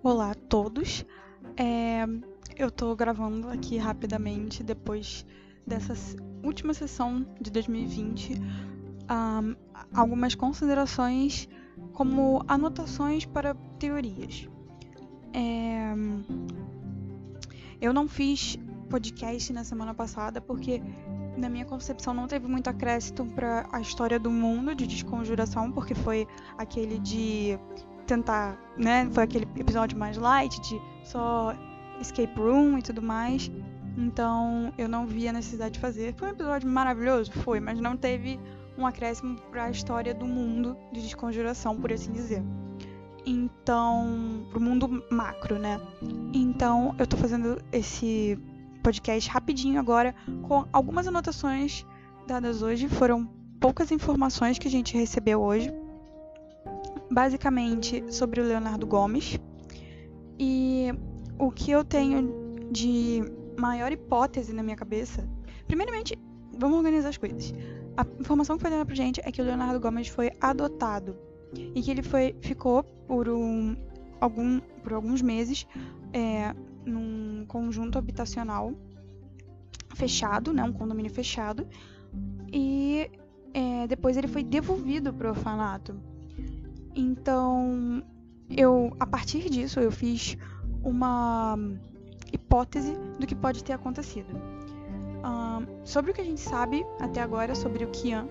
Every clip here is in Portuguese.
Olá a todos. É, eu tô gravando aqui rapidamente depois dessa última sessão de 2020 um, algumas considerações como anotações para teorias. É, eu não fiz podcast na semana passada porque na minha concepção não teve muito acréscimo para a história do mundo de desconjuração, porque foi aquele de tentar, né? Foi aquele episódio mais light de só escape room e tudo mais. Então eu não vi a necessidade de fazer. Foi um episódio maravilhoso, foi, mas não teve um acréscimo para a história do mundo de desconjuração, por assim dizer. Então, pro mundo macro, né? Então, eu tô fazendo esse podcast rapidinho agora com algumas anotações dadas hoje. Foram poucas informações que a gente recebeu hoje basicamente sobre o Leonardo Gomes. E o que eu tenho de maior hipótese na minha cabeça. Primeiramente, vamos organizar as coisas. A informação que foi dada pra gente é que o Leonardo Gomes foi adotado e que ele foi ficou por um algum por alguns meses é, num conjunto habitacional fechado, né, um condomínio fechado, e é, depois ele foi devolvido para o orfanato. Então, eu, a partir disso, eu fiz uma hipótese do que pode ter acontecido. Sobre o que a gente sabe até agora sobre o Kian,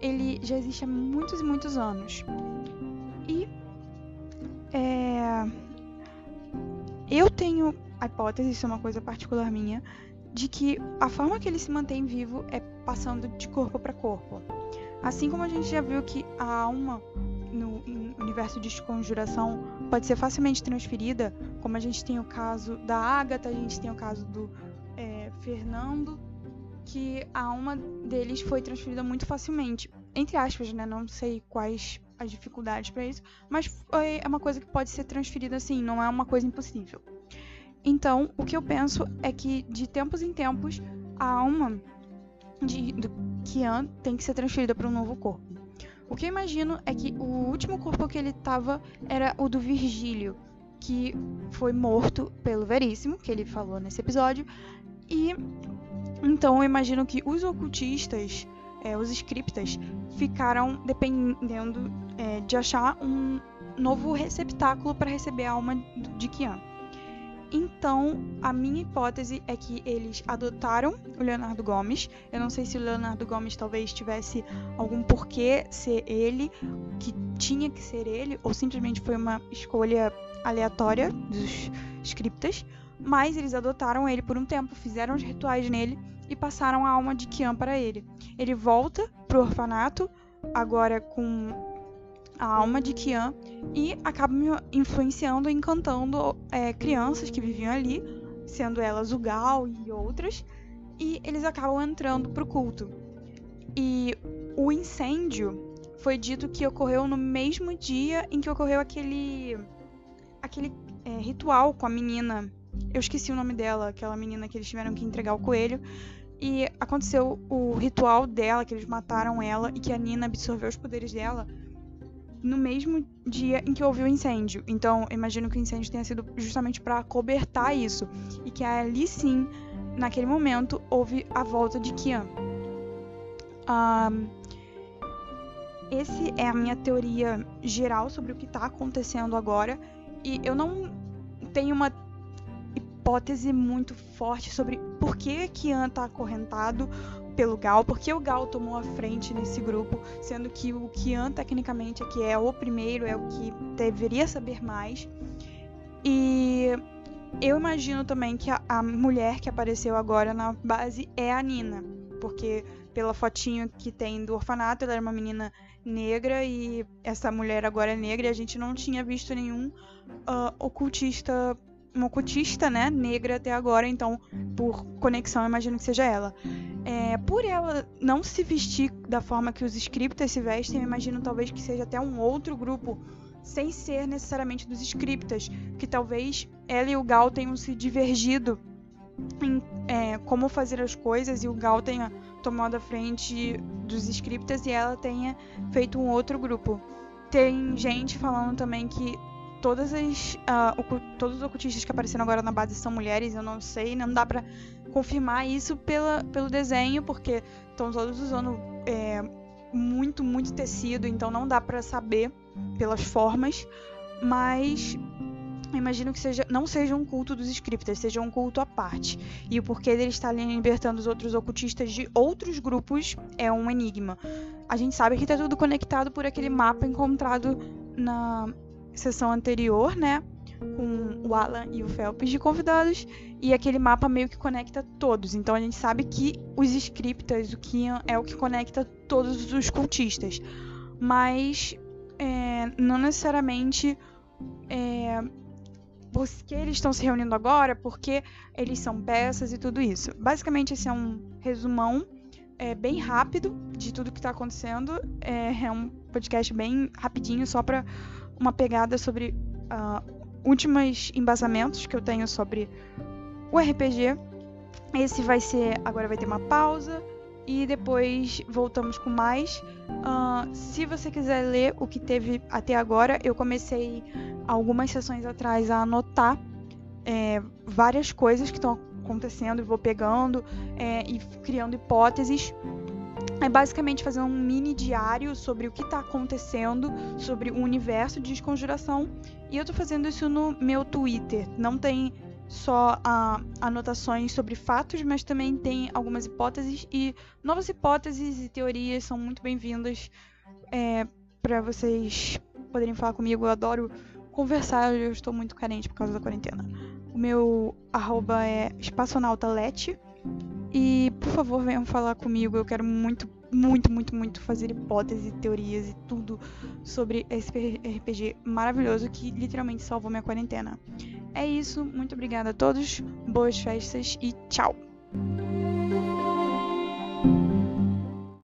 ele já existe há muitos e muitos anos. E é, eu tenho a hipótese, isso é uma coisa particular minha, de que a forma que ele se mantém vivo é passando de corpo para corpo. Assim como a gente já viu que a alma no universo de desconjuração pode ser facilmente transferida, como a gente tem o caso da Agatha, a gente tem o caso do é, Fernando, que a alma deles foi transferida muito facilmente. Entre aspas, né? Não sei quais as dificuldades para isso, mas é uma coisa que pode ser transferida assim, não é uma coisa impossível. Então, o que eu penso é que de tempos em tempos a alma de, do Kian tem que ser transferida para um novo corpo. O que eu imagino é que o último corpo que ele estava era o do Virgílio, que foi morto pelo Veríssimo, que ele falou nesse episódio. E então eu imagino que os ocultistas, é, os scriptas, ficaram dependendo é, de achar um novo receptáculo para receber a alma de Kian. Então, a minha hipótese é que eles adotaram o Leonardo Gomes. Eu não sei se o Leonardo Gomes talvez tivesse algum porquê ser ele, que tinha que ser ele, ou simplesmente foi uma escolha aleatória dos scriptas. Mas eles adotaram ele por um tempo, fizeram os rituais nele e passaram a alma de Kian para ele. Ele volta pro orfanato, agora com a alma de Kian e acaba me influenciando e encantando é, crianças que viviam ali, sendo elas o Gal e outras, e eles acabam entrando pro culto. E o incêndio foi dito que ocorreu no mesmo dia em que ocorreu aquele aquele é, ritual com a menina. Eu esqueci o nome dela, aquela menina que eles tiveram que entregar o coelho. E aconteceu o ritual dela, que eles mataram ela e que a Nina absorveu os poderes dela no mesmo dia em que houve o incêndio. Então, imagino que o incêndio tenha sido justamente para cobertar isso e que ali sim, naquele momento, houve a volta de Kian. Um, esse é a minha teoria geral sobre o que está acontecendo agora e eu não tenho uma hipótese muito forte sobre por que Kian está acorrentado pelo Gal, porque o Gal tomou a frente nesse grupo, sendo que o Kian, tecnicamente, é que é o primeiro, é o que deveria saber mais. E eu imagino também que a, a mulher que apareceu agora na base é a Nina, porque pela fotinho que tem do orfanato, ela era uma menina negra e essa mulher agora é negra e a gente não tinha visto nenhum uh, ocultista uma ocultista, né, negra até agora, então, por conexão, imagino que seja ela. É, por ela não se vestir da forma que os scriptas se vestem, eu imagino talvez que seja até um outro grupo, sem ser necessariamente dos scriptas, que talvez ela e o Gal tenham se divergido em é, como fazer as coisas e o Gal tenha tomado a frente dos scriptas e ela tenha feito um outro grupo. Tem gente falando também que todas as uh, todos os ocultistas que apareceram agora na base são mulheres, eu não sei, não dá para confirmar isso pela, pelo desenho, porque estão todos usando é, muito, muito tecido, então não dá para saber pelas formas, mas imagino que seja, não seja um culto dos scriptas, seja um culto à parte. E o porquê dele estar libertando os outros ocultistas de outros grupos é um enigma. A gente sabe que está tudo conectado por aquele mapa encontrado na sessão anterior, né? Com o Alan e o Phelps de convidados. E aquele mapa meio que conecta todos. Então a gente sabe que os scriptas, o Kian, é o que conecta todos os cultistas. Mas é, não necessariamente. É, porque eles estão se reunindo agora, porque eles são peças e tudo isso. Basicamente, esse é um resumão é, bem rápido de tudo que está acontecendo. É, é, um podcast bem rapidinho, só para uma pegada sobre uh, últimos embasamentos que eu tenho sobre o RPG. Esse vai ser. Agora vai ter uma pausa e depois voltamos com mais. Uh, se você quiser ler o que teve até agora, eu comecei algumas sessões atrás a anotar é, várias coisas que estão acontecendo e vou pegando é, e criando hipóteses. É basicamente fazer um mini diário sobre o que está acontecendo, sobre o universo de desconjuração. E eu estou fazendo isso no meu Twitter. Não tem só uh, anotações sobre fatos, mas também tem algumas hipóteses e novas hipóteses e teorias são muito bem-vindas é, para vocês poderem falar comigo. Eu adoro conversar, eu estou muito carente por causa da quarentena. O meu arroba é espaçonautalete e favor venham falar comigo. Eu quero muito, muito, muito, muito fazer hipóteses, teorias e tudo sobre esse RPG maravilhoso que literalmente salvou minha quarentena. É isso, muito obrigada a todos, boas festas e tchau!